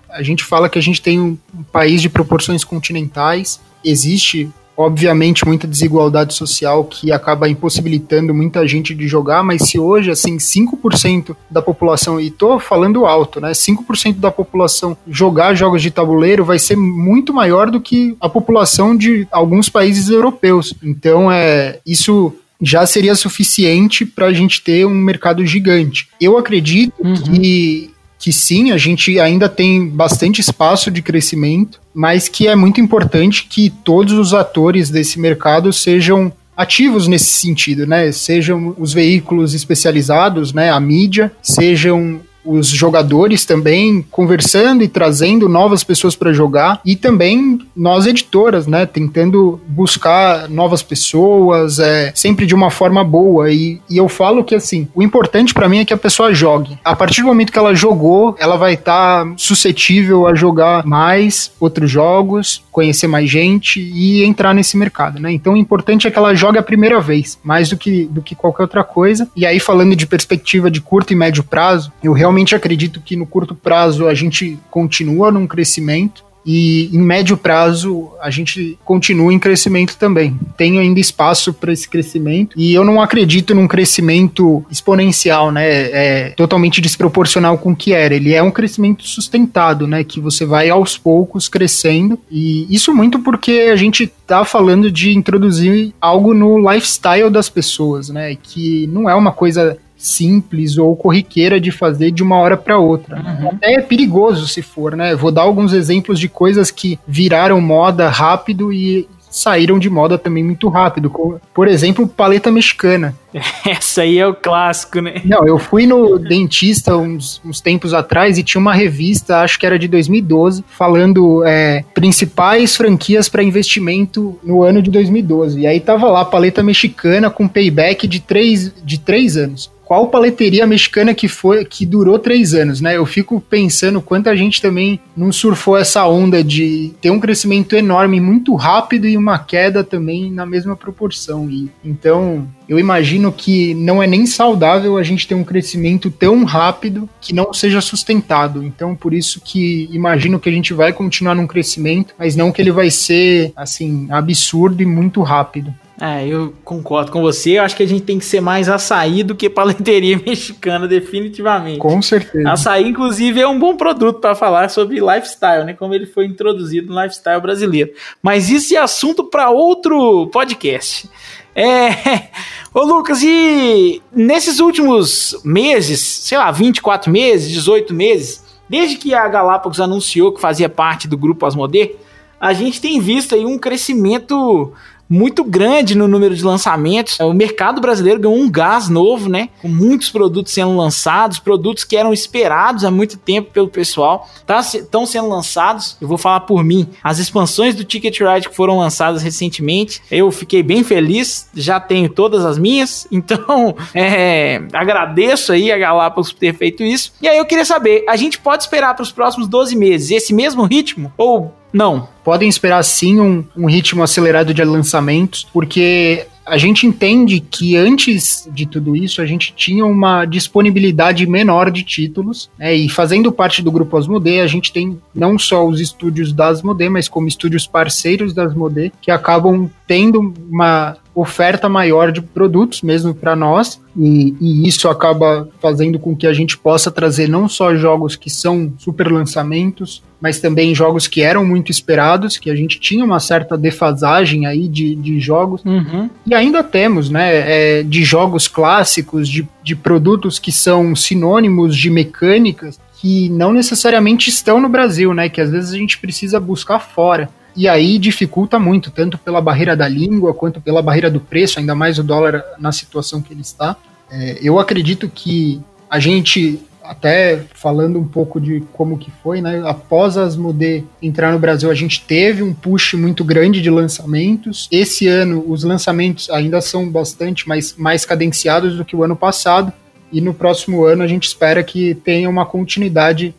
a gente fala que a gente tem um país de proporções continentais, existe obviamente muita desigualdade social que acaba impossibilitando muita gente de jogar, mas se hoje assim 5% da população e tô falando alto, né, 5% da população jogar jogos de tabuleiro vai ser muito maior do que a população de alguns países europeus. Então é isso já seria suficiente para a gente ter um mercado gigante. Eu acredito uhum. que que sim, a gente ainda tem bastante espaço de crescimento, mas que é muito importante que todos os atores desse mercado sejam ativos nesse sentido, né? Sejam os veículos especializados, né, a mídia, sejam os jogadores também conversando e trazendo novas pessoas para jogar e também nós editoras, né, tentando buscar novas pessoas, é, sempre de uma forma boa e, e eu falo que assim, o importante para mim é que a pessoa jogue. A partir do momento que ela jogou, ela vai estar tá suscetível a jogar mais outros jogos, conhecer mais gente e entrar nesse mercado, né? Então o importante é que ela jogue a primeira vez, mais do que do que qualquer outra coisa. E aí falando de perspectiva de curto e médio prazo, eu realmente realmente acredito que no curto prazo a gente continua num crescimento, e em médio prazo a gente continua em crescimento também. Tem ainda espaço para esse crescimento e eu não acredito num crescimento exponencial, né? É totalmente desproporcional com o que era. Ele é um crescimento sustentado, né? Que você vai aos poucos crescendo e isso muito porque a gente tá falando de introduzir algo no lifestyle das pessoas, né? Que não é uma coisa simples ou corriqueira de fazer de uma hora para outra. Uhum. Até é perigoso se for, né? Vou dar alguns exemplos de coisas que viraram moda rápido e saíram de moda também muito rápido. Por exemplo, paleta mexicana. Essa aí é o clássico, né? Não, eu fui no dentista uns, uns tempos atrás e tinha uma revista, acho que era de 2012, falando é, principais franquias para investimento no ano de 2012. E aí tava lá paleta mexicana com payback de três, de três anos qual paleteria mexicana que foi que durou três anos, né? Eu fico pensando quanta gente também não surfou essa onda de ter um crescimento enorme muito rápido e uma queda também na mesma proporção. E então eu imagino que não é nem saudável a gente ter um crescimento tão rápido que não seja sustentado. Então, por isso que imagino que a gente vai continuar num crescimento, mas não que ele vai ser assim absurdo e muito rápido. É, eu concordo com você. Eu acho que a gente tem que ser mais açaí do que paleteria mexicana, definitivamente. Com certeza. Açaí, inclusive, é um bom produto para falar sobre lifestyle, né? Como ele foi introduzido no lifestyle brasileiro. Mas isso é assunto para outro podcast. É. Ô, Lucas, e nesses últimos meses, sei lá, 24 meses, 18 meses, desde que a Galápagos anunciou que fazia parte do grupo Asmodee, a gente tem visto aí um crescimento muito grande no número de lançamentos. O mercado brasileiro ganhou um gás novo, né? Com muitos produtos sendo lançados, produtos que eram esperados há muito tempo pelo pessoal, estão tá, sendo lançados. Eu vou falar por mim. As expansões do Ticket Ride que foram lançadas recentemente, eu fiquei bem feliz, já tenho todas as minhas, então é, agradeço aí a Galápagos por ter feito isso. E aí eu queria saber, a gente pode esperar para os próximos 12 meses esse mesmo ritmo? Ou não? Podem esperar sim um, um ritmo acelerado de lançamentos, porque a gente entende que antes de tudo isso a gente tinha uma disponibilidade menor de títulos, né, e fazendo parte do grupo Asmodee, a gente tem não só os estúdios da Asmodee, mas como estúdios parceiros da Asmodee, que acabam tendo uma oferta maior de produtos mesmo para nós e, e, isso acaba fazendo com que a gente possa trazer não só jogos que são super lançamentos, mas também jogos que eram muito esperados, que a gente tinha uma certa defasagem aí de, de jogos uhum. e ainda temos, né, é, de jogos clássicos, de, de produtos que são sinônimos de mecânicas que não necessariamente estão no Brasil, né, que às vezes a gente precisa buscar fora. E aí dificulta muito, tanto pela barreira da língua quanto pela barreira do preço, ainda mais o dólar na situação que ele está. É, eu acredito que a gente, até falando um pouco de como que foi, né? Após as Asmodee entrar no Brasil, a gente teve um push muito grande de lançamentos. Esse ano, os lançamentos ainda são bastante mais, mais cadenciados do que o ano passado. E no próximo ano a gente espera que tenha uma continuidade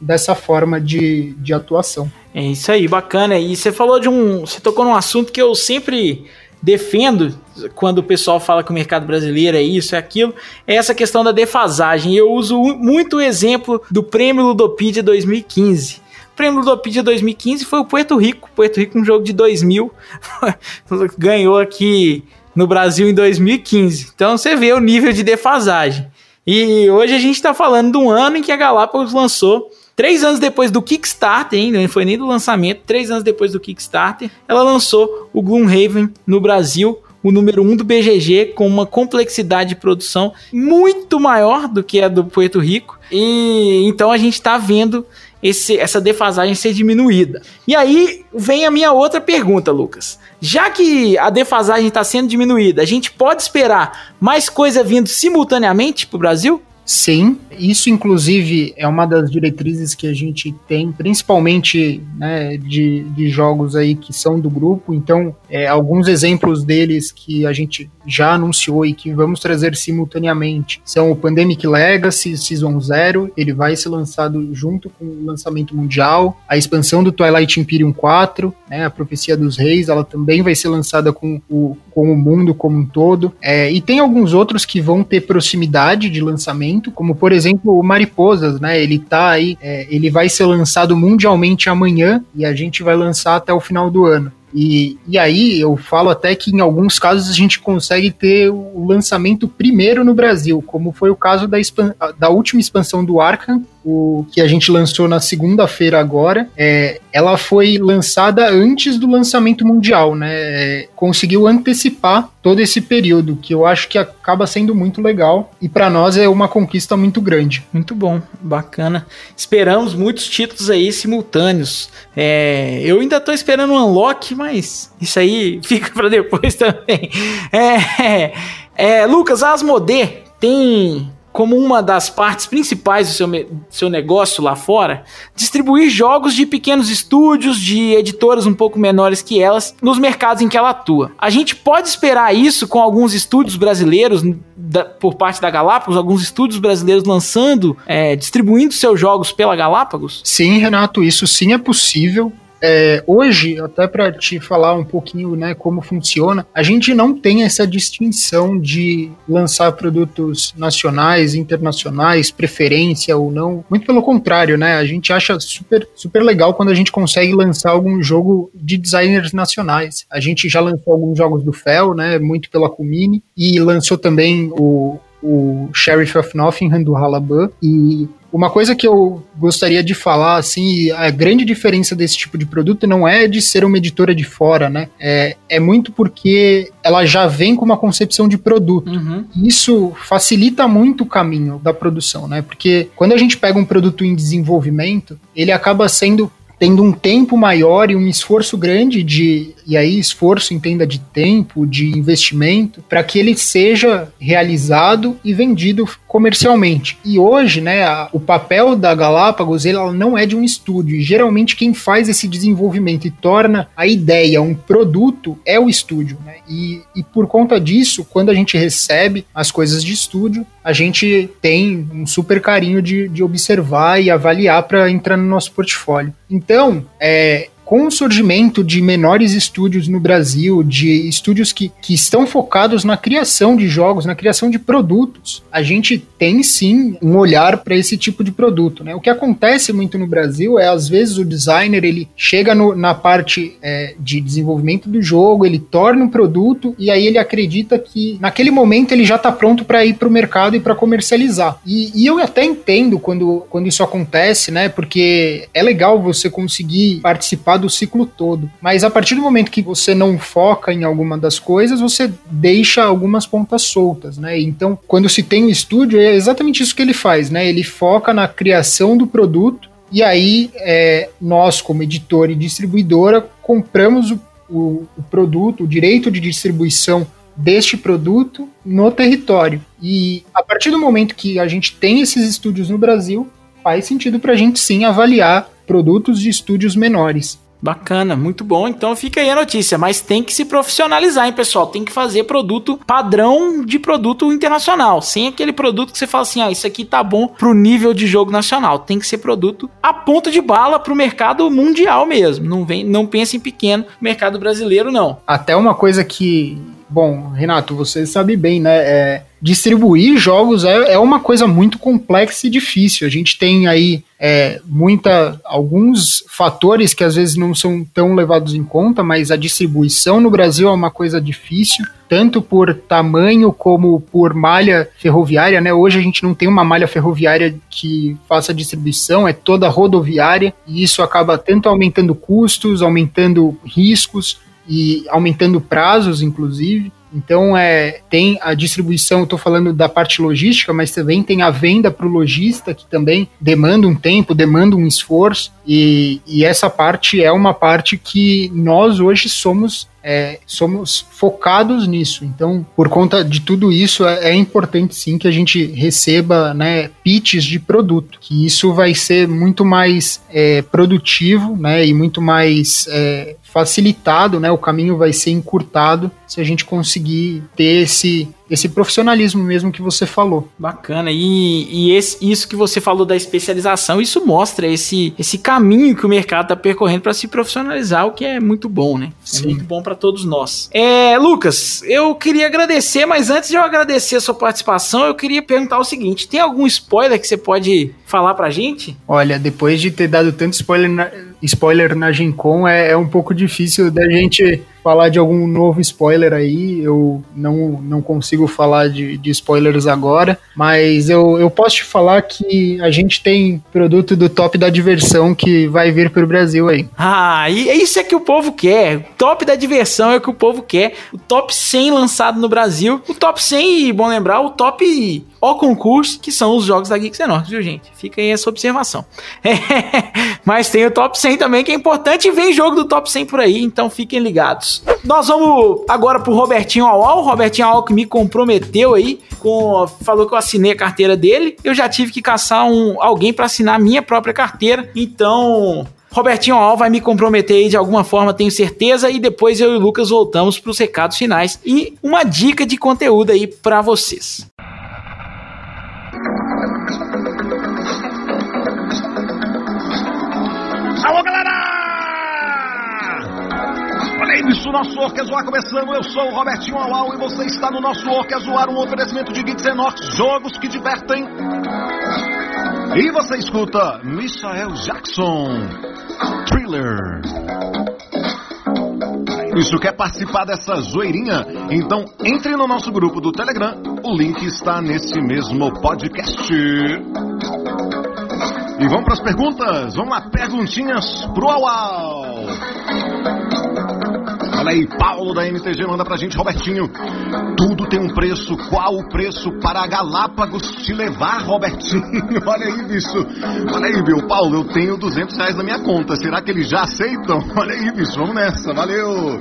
dessa forma de, de atuação. É isso aí, bacana. E você falou de um. Você tocou num assunto que eu sempre defendo quando o pessoal fala que o mercado brasileiro é isso, é aquilo, é essa questão da defasagem. Eu uso muito o exemplo do Prêmio Ludopedia 2015. O Prêmio Ludopedia 2015 foi o Puerto Rico. Puerto Rico, um jogo de 2000, ganhou aqui no Brasil em 2015. Então você vê o nível de defasagem. E hoje a gente está falando de um ano em que a Galápagos lançou Três anos depois do Kickstarter, ainda não foi nem do lançamento, três anos depois do Kickstarter, ela lançou o Gloomhaven no Brasil, o número 1 um do BGG, com uma complexidade de produção muito maior do que a do Puerto Rico. E então a gente está vendo esse, essa defasagem ser diminuída. E aí vem a minha outra pergunta, Lucas. Já que a defasagem está sendo diminuída, a gente pode esperar mais coisa vindo simultaneamente para o Brasil? Sim, isso inclusive é uma das diretrizes que a gente tem, principalmente né, de, de jogos aí que são do grupo. Então, é, alguns exemplos deles que a gente já anunciou e que vamos trazer simultaneamente são o Pandemic Legacy Season 0, ele vai ser lançado junto com o lançamento mundial, a expansão do Twilight Imperium 4, né, a Profecia dos Reis, ela também vai ser lançada com o, com o mundo como um todo. É, e tem alguns outros que vão ter proximidade de lançamento desenvolvimento, como por exemplo o Mariposas, né? Ele tá aí, é, ele vai ser lançado mundialmente amanhã e a gente vai lançar até o final do ano. E, e aí eu falo até que em alguns casos a gente consegue ter o lançamento primeiro no Brasil, como foi o caso da, da última expansão do Arkham, o que a gente lançou na segunda-feira agora, é, ela foi lançada antes do lançamento mundial, né? É, conseguiu antecipar todo esse período, que eu acho que acaba sendo muito legal e para nós é uma conquista muito grande. Muito bom, bacana. Esperamos muitos títulos aí simultâneos. É, eu ainda tô esperando um unlock, mas isso aí fica para depois também. É, é, Lucas, a Asmodee tem como uma das partes principais do seu, seu negócio lá fora, distribuir jogos de pequenos estúdios, de editoras um pouco menores que elas, nos mercados em que ela atua. A gente pode esperar isso com alguns estúdios brasileiros, da, por parte da Galápagos, alguns estúdios brasileiros lançando, é, distribuindo seus jogos pela Galápagos? Sim, Renato, isso sim é possível. É, hoje, até para te falar um pouquinho né, como funciona, a gente não tem essa distinção de lançar produtos nacionais, internacionais, preferência ou não. Muito pelo contrário, né? A gente acha super, super legal quando a gente consegue lançar algum jogo de designers nacionais. A gente já lançou alguns jogos do Fel, né? Muito pela Comini, e lançou também o, o Sheriff of Nottingham do Halaban e uma coisa que eu gostaria de falar, assim, a grande diferença desse tipo de produto não é de ser uma editora de fora, né? É, é muito porque ela já vem com uma concepção de produto. Uhum. Isso facilita muito o caminho da produção, né? Porque quando a gente pega um produto em desenvolvimento, ele acaba sendo tendo um tempo maior e um esforço grande de, e aí esforço entenda de tempo, de investimento, para que ele seja realizado e vendido comercialmente. E hoje, né, a, o papel da Galápagos ele não é de um estúdio. E geralmente quem faz esse desenvolvimento e torna a ideia um produto é o estúdio. Né? E, e por conta disso, quando a gente recebe as coisas de estúdio, a gente tem um super carinho de, de observar e avaliar para entrar no nosso portfólio. Então, é, com o surgimento de menores estúdios no Brasil, de estúdios que, que estão focados na criação de jogos, na criação de produtos, a gente tem sim um olhar para esse tipo de produto. Né? O que acontece muito no Brasil é, às vezes, o designer ele chega no, na parte é, de desenvolvimento do jogo, ele torna um produto e aí ele acredita que naquele momento ele já está pronto para ir para o mercado e para comercializar. E, e eu até entendo quando, quando isso acontece, né? Porque é legal você conseguir participar do ciclo todo. Mas a partir do momento que você não foca em alguma das coisas, você deixa algumas pontas soltas, né? Então, quando se tem um estúdio, é exatamente isso que ele faz, né? Ele foca na criação do produto e aí é, nós, como editor e distribuidora, compramos o, o, o produto, o direito de distribuição deste produto no território. E a partir do momento que a gente tem esses estúdios no Brasil, faz sentido para a gente sim avaliar produtos de estúdios menores. Bacana, muito bom. Então fica aí a notícia, mas tem que se profissionalizar, hein, pessoal? Tem que fazer produto padrão de produto internacional, sem aquele produto que você fala assim, ah, isso aqui tá bom pro nível de jogo nacional. Tem que ser produto a ponta de bala pro mercado mundial mesmo. Não vem, não pense em pequeno mercado brasileiro não. Até uma coisa que Bom, Renato, você sabe bem, né? É, distribuir jogos é, é uma coisa muito complexa e difícil. A gente tem aí é, muita, alguns fatores que às vezes não são tão levados em conta, mas a distribuição no Brasil é uma coisa difícil, tanto por tamanho como por malha ferroviária. Né? Hoje a gente não tem uma malha ferroviária que faça distribuição, é toda rodoviária, e isso acaba tanto aumentando custos, aumentando riscos e aumentando prazos, inclusive. Então, é, tem a distribuição, estou falando da parte logística, mas também tem a venda para o lojista, que também demanda um tempo, demanda um esforço, e, e essa parte é uma parte que nós hoje somos é, somos focados nisso. Então, por conta de tudo isso, é, é, importante sim que a gente receba né, pitches de produto, que isso vai ser muito mais é, produtivo né, e muito mais é, facilitado, né, o caminho vai ser encurtado se a gente conseguir ter esse esse profissionalismo mesmo que você falou. Bacana. E, e esse, isso que você falou da especialização, isso mostra esse, esse caminho que o mercado está percorrendo para se profissionalizar, o que é muito bom, né? É Sim. É muito bom para todos nós. É, Lucas, eu queria agradecer, mas antes de eu agradecer a sua participação, eu queria perguntar o seguinte: tem algum spoiler que você pode falar pra gente? Olha, depois de ter dado tanto spoiler na, spoiler na Gen Con, é, é um pouco difícil da gente falar de algum novo spoiler aí. Eu não, não consigo falar de, de spoilers agora, mas eu, eu posso te falar que a gente tem produto do top da diversão que vai vir para o Brasil aí. Ah, e é isso é que o povo quer. top da diversão é o que o povo quer. O top 100 lançado no Brasil. O top 100, e bom lembrar, o top o concurso, que são os jogos da Geeks Enormes, viu, gente? Fica aí essa observação. mas tem o top 100 também, que é importante, e vem jogo do top 100 por aí, então fiquem ligados. Nós vamos agora pro Robertinho Aual. O Robertinho Aual que me comprometeu aí, com, falou que eu assinei a carteira dele. Eu já tive que caçar um, alguém para assinar a minha própria carteira. Então, Robertinho Al vai me comprometer aí de alguma forma, tenho certeza, e depois eu e o Lucas voltamos para os recados finais e uma dica de conteúdo aí para vocês. Nosso Orquezoar começando. Eu sou o Robertinho Auau e você está no nosso Orquezoar, um oferecimento de Geeks Enox, jogos que divertem. E você escuta Michael Jackson, Thriller. Isso quer participar dessa zoeirinha? Então entre no nosso grupo do Telegram. O link está nesse mesmo podcast. E vamos para as perguntas. Vamos lá, perguntinhas pro Auau. Olha aí, Paulo da MTG manda pra gente, Robertinho. Tudo tem um preço. Qual o preço para Galápagos te levar, Robertinho? Olha aí, bicho. Olha aí, meu Paulo, eu tenho 200 reais na minha conta. Será que eles já aceitam? Olha aí, bicho, vamos nessa. Valeu.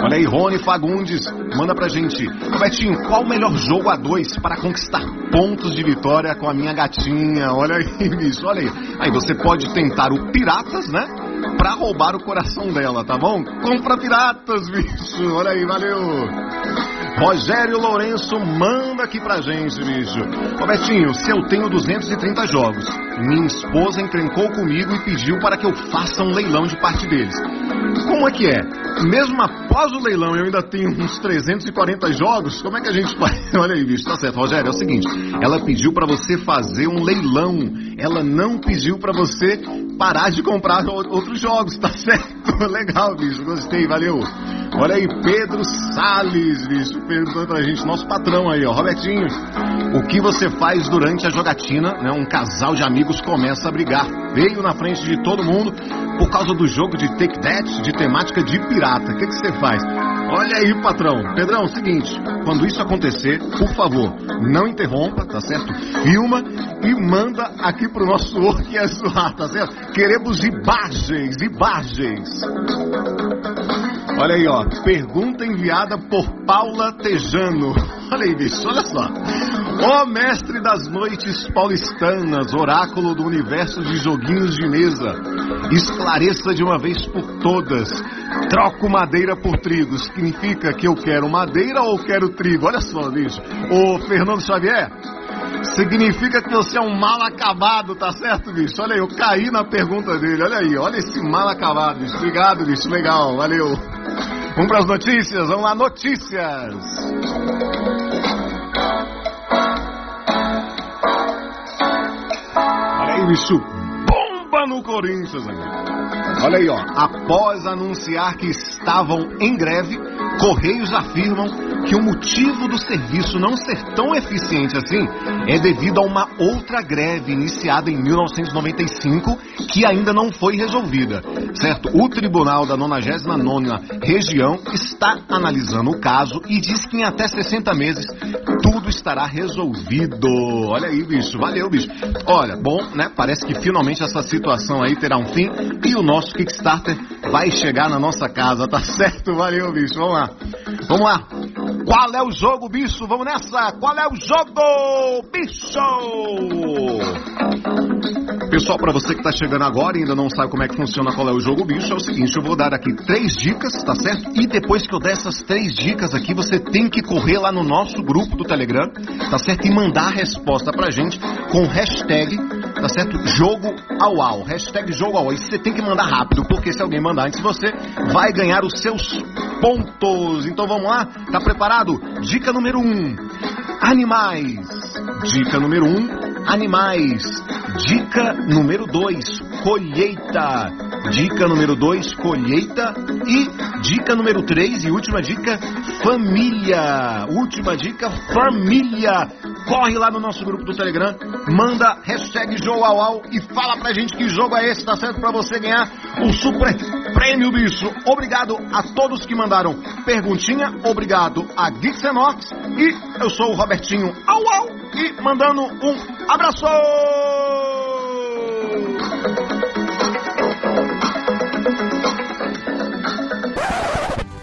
Olha aí, Rony Fagundes manda pra gente. Robertinho, qual o melhor jogo a dois para conquistar pontos de vitória com a minha gatinha? Olha aí, bicho, olha aí. Aí você pode tentar o Piratas, né? Pra roubar o coração dela, tá bom? Compra Piratas, bicho. Olha aí, valeu. Rogério Lourenço manda aqui pra gente, bicho. Robertinho, se eu tenho 230 jogos, minha esposa encrencou comigo e pediu para que eu faça um leilão de parte deles. Como é que é? Mesmo após o leilão eu ainda tenho uns 340 jogos, como é que a gente faz? Olha aí, bicho, tá certo. Rogério, é o seguinte, ela pediu para você fazer um leilão. Ela não pediu para você parar de comprar outros jogos, tá certo? Legal, bicho, gostei, valeu. Olha aí, Pedro Salles, bicho, perguntando pra gente, nosso patrão aí, ó, Robertinho. O que você faz durante a jogatina, né? Um casal de amigos começa a brigar. Veio na frente de todo mundo por causa do jogo de Take That, de temática de pirata. O que, que você faz? Olha aí, patrão. Pedrão, seguinte, quando isso acontecer, por favor, não interrompa, tá certo? Filma e manda aqui pro nosso zoar, tá certo? Queremos imagens, imagens. Olha aí, ó. Pergunta enviada por Paula Tejano. Olha aí, bicho, olha só. Ó mestre das noites paulistanas, oráculo do universo de joguinhos de mesa, esclareça de uma vez por todas. Troco madeira por trigo. Significa que eu quero madeira ou quero trigo? Olha só, bicho. Ô, Fernando Xavier, significa que você é um mal acabado, tá certo, bicho? Olha aí, eu caí na pergunta dele. Olha aí, olha esse mal acabado, bicho. Obrigado, bicho. Legal, valeu. Vamos para as notícias. Vamos lá, notícias. Olha aí, bicho. Bomba no Corinthians, amigo. Olha aí, ó. Após anunciar que estavam em greve, Correios afirmam que o motivo do serviço não ser tão eficiente assim é devido a uma outra greve iniciada em 1995 que ainda não foi resolvida. Certo? O Tribunal da 99ª Região está analisando o caso e diz que em até 60 meses tudo estará resolvido. Olha aí, bicho. Valeu, bicho. Olha, bom, né? Parece que finalmente essa situação aí terá um fim e o nosso Kickstarter vai chegar na nossa casa, tá certo? Valeu, bicho. Vamos lá. Vamos lá. Qual é o jogo, bicho? Vamos nessa. Qual é o jogo, bicho? Pessoal, para você que tá chegando agora e ainda não sabe como é que funciona, qual é o jogo bicho, é o seguinte, eu vou dar aqui três dicas, tá certo? E depois que eu der essas três dicas aqui, você tem que correr lá no nosso grupo do Telegram, tá certo? E mandar a resposta pra gente com hashtag, tá certo? Jogo ao ao. Hashtag jogo ao ao. E você tem que mandar rápido, porque se alguém mandar antes você, vai ganhar os seus pontos. Então vamos lá? Tá preparado? Dica número um. Animais. Dica número um. Animais. Dica número dois. Colheita. Dica número dois. Colheita. E dica número três e última dica. Família. Última dica. Família. Corre lá no nosso grupo do Telegram. Manda hashtag Joauau e fala pra gente que jogo é esse, tá certo? Pra você ganhar o super prêmio, bicho. Obrigado a todos que mandaram perguntinha. Obrigado a Geeksenox. E eu sou o Robertinho Au Au. E mandando um abraço!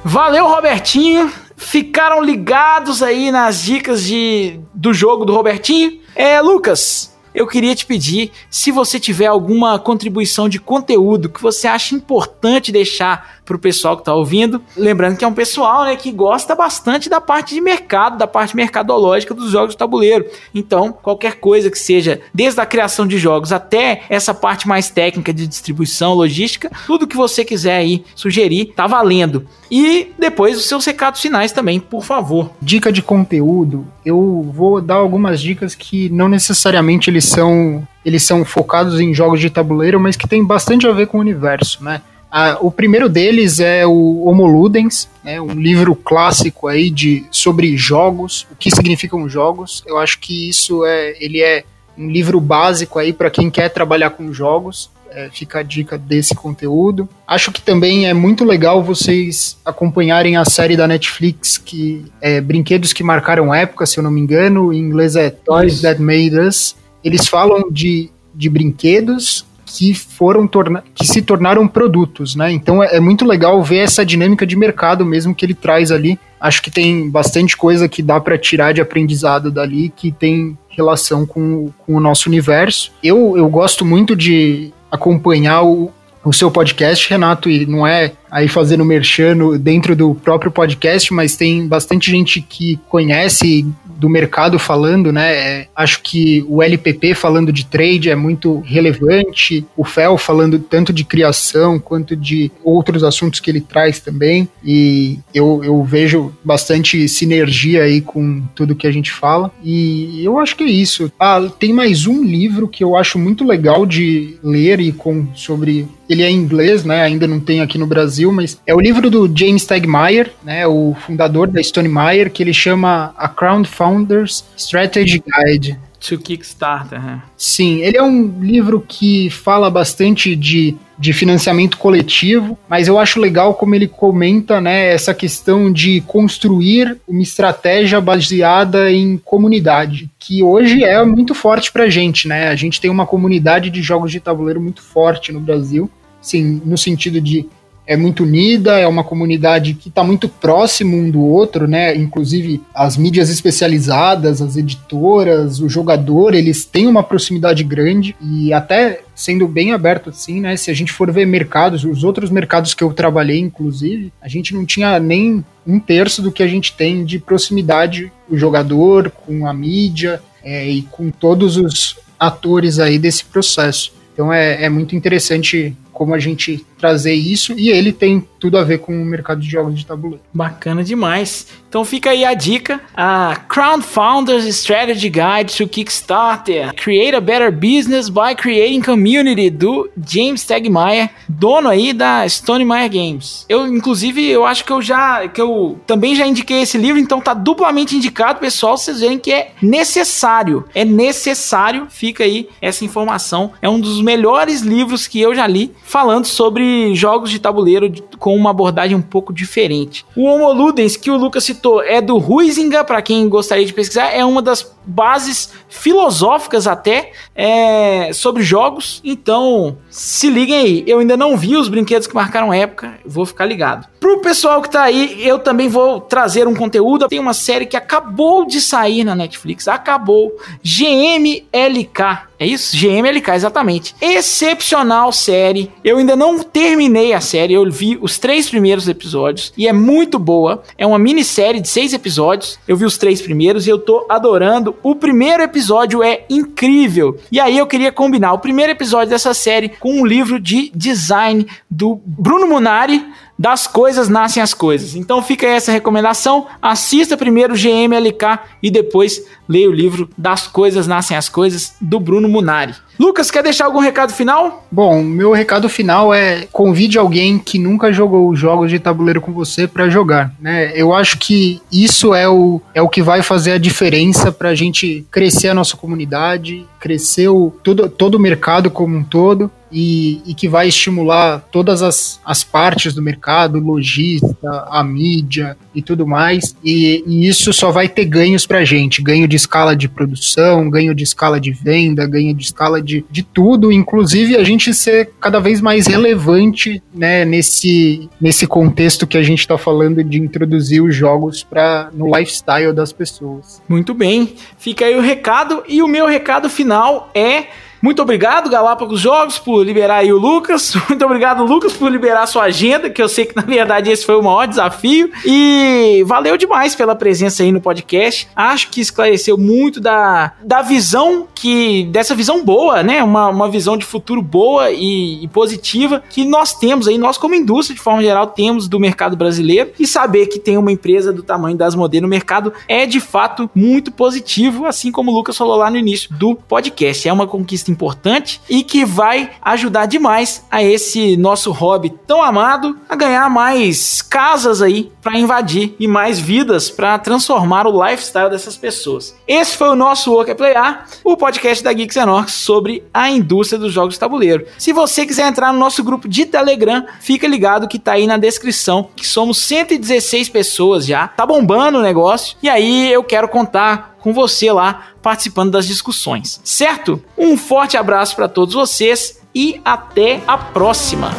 Valeu, Robertinho. Ficaram ligados aí nas dicas de, do jogo do Robertinho. É, Lucas, eu queria te pedir se você tiver alguma contribuição de conteúdo que você acha importante deixar para o pessoal que está ouvindo. Lembrando que é um pessoal né, que gosta bastante da parte de mercado, da parte mercadológica dos jogos de tabuleiro. Então, qualquer coisa que seja, desde a criação de jogos até essa parte mais técnica de distribuição, logística, tudo que você quiser aí sugerir, tá valendo. E depois os seus recados finais também, por favor. Dica de conteúdo, eu vou dar algumas dicas que não necessariamente eles são eles são focados em jogos de tabuleiro, mas que tem bastante a ver com o universo, né? Ah, o primeiro deles é o Homo Ludens, né, um livro clássico aí de, sobre jogos, o que significam jogos. Eu acho que isso é, ele é um livro básico aí para quem quer trabalhar com jogos. É, fica a dica desse conteúdo. Acho que também é muito legal vocês acompanharem a série da Netflix que é Brinquedos que Marcaram Época, se eu não me engano. Em inglês é Toys That Made Us. Eles falam de, de brinquedos que foram torna que se tornaram produtos, né? Então é, é, muito legal ver essa dinâmica de mercado mesmo que ele traz ali. Acho que tem bastante coisa que dá para tirar de aprendizado dali que tem relação com, com o nosso universo. Eu, eu gosto muito de acompanhar o, o seu podcast, Renato, e não é aí fazendo merchano dentro do próprio podcast, mas tem bastante gente que conhece do mercado falando, né? É, acho que o LPP falando de trade é muito relevante, o FEL falando tanto de criação quanto de outros assuntos que ele traz também, e eu, eu vejo bastante sinergia aí com tudo que a gente fala, e eu acho que é isso. Ah, tem mais um livro que eu acho muito legal de ler e com sobre ele é em inglês, né? Ainda não tem aqui no Brasil, mas é o livro do James Tegmeyer, né? O fundador da Stone Meyer, que ele chama A Crowdfounders Strategy Guide. To Kickstarter, né? Sim, ele é um livro que fala bastante de, de financiamento coletivo, mas eu acho legal como ele comenta né, essa questão de construir uma estratégia baseada em comunidade, que hoje é muito forte pra gente, né? A gente tem uma comunidade de jogos de tabuleiro muito forte no Brasil, sim, no sentido de é muito unida, é uma comunidade que está muito próximo um do outro, né? Inclusive as mídias especializadas, as editoras, o jogador, eles têm uma proximidade grande e até sendo bem aberto assim, né? Se a gente for ver mercados, os outros mercados que eu trabalhei, inclusive, a gente não tinha nem um terço do que a gente tem de proximidade o jogador com a mídia é, e com todos os atores aí desse processo. Então é, é muito interessante como a gente trazer isso e ele tem tudo a ver com o mercado de jogos de tabuleiro. Bacana demais. Então fica aí a dica, a Crown Founders Strategy Guide to Kickstarter. Create a Better Business by Creating Community do James Tegmeyer, dono aí da Stone Meyer Games. Eu inclusive eu acho que eu já que eu também já indiquei esse livro, então tá duplamente indicado, pessoal, vocês verem que é necessário. É necessário, fica aí essa informação. É um dos melhores livros que eu já li falando sobre jogos de tabuleiro com uma abordagem um pouco diferente. O Homo Ludens, que o Lucas citou, é do Huizinga, para quem gostaria de pesquisar, é uma das bases filosóficas até é, sobre jogos. Então, se liguem aí. Eu ainda não vi os brinquedos que marcaram época, vou ficar ligado. Pro pessoal que tá aí, eu também vou trazer um conteúdo. Tem uma série que acabou de sair na Netflix, acabou. GMLK. É isso? GMLK, exatamente. Excepcional série. Eu ainda não terminei a série, eu vi os três primeiros episódios e é muito boa. É uma minissérie de seis episódios. Eu vi os três primeiros e eu tô adorando. O primeiro episódio é incrível. E aí eu queria combinar o primeiro episódio dessa série com um livro de design do Bruno Munari das coisas nascem as coisas. Então fica essa recomendação. Assista primeiro o GMLK e depois leia o livro Das Coisas Nascem as Coisas, do Bruno Munari. Lucas, quer deixar algum recado final? Bom, meu recado final é convide alguém que nunca jogou jogos de tabuleiro com você para jogar, né? Eu acho que isso é o, é o que vai fazer a diferença para a gente crescer a nossa comunidade, crescer o, todo, todo o mercado como um todo e, e, que vai estimular todas as, as partes do mercado, logística, a mídia e tudo mais. E, e isso só vai ter ganhos para a gente: ganho de escala de produção, ganho de escala de venda, ganho de escala de, de tudo, inclusive a gente ser cada vez mais relevante né, nesse, nesse contexto que a gente está falando de introduzir os jogos pra, no lifestyle das pessoas. Muito bem, fica aí o recado, e o meu recado final é muito obrigado, Galápagos Jogos, por liberar aí o Lucas. Muito obrigado, Lucas, por liberar sua agenda, que eu sei que na verdade esse foi o maior desafio. E valeu demais pela presença aí no podcast. Acho que esclareceu muito da, da visão que. dessa visão boa, né? Uma, uma visão de futuro boa e, e positiva que nós temos aí, nós como indústria de forma geral, temos do mercado brasileiro. E saber que tem uma empresa do tamanho das Modê no mercado é de fato muito positivo, assim como o Lucas falou lá no início do podcast. É uma conquista importante e que vai ajudar demais a esse nosso hobby tão amado a ganhar mais casas aí para invadir e mais vidas para transformar o lifestyle dessas pessoas. Esse foi o nosso Work Playar, o podcast da Geeks Orcs sobre a indústria dos jogos de tabuleiro. Se você quiser entrar no nosso grupo de Telegram, fica ligado que tá aí na descrição, que somos 116 pessoas já. Tá bombando o negócio. E aí eu quero contar com você lá participando das discussões, certo? Um forte abraço para todos vocês e até a próxima.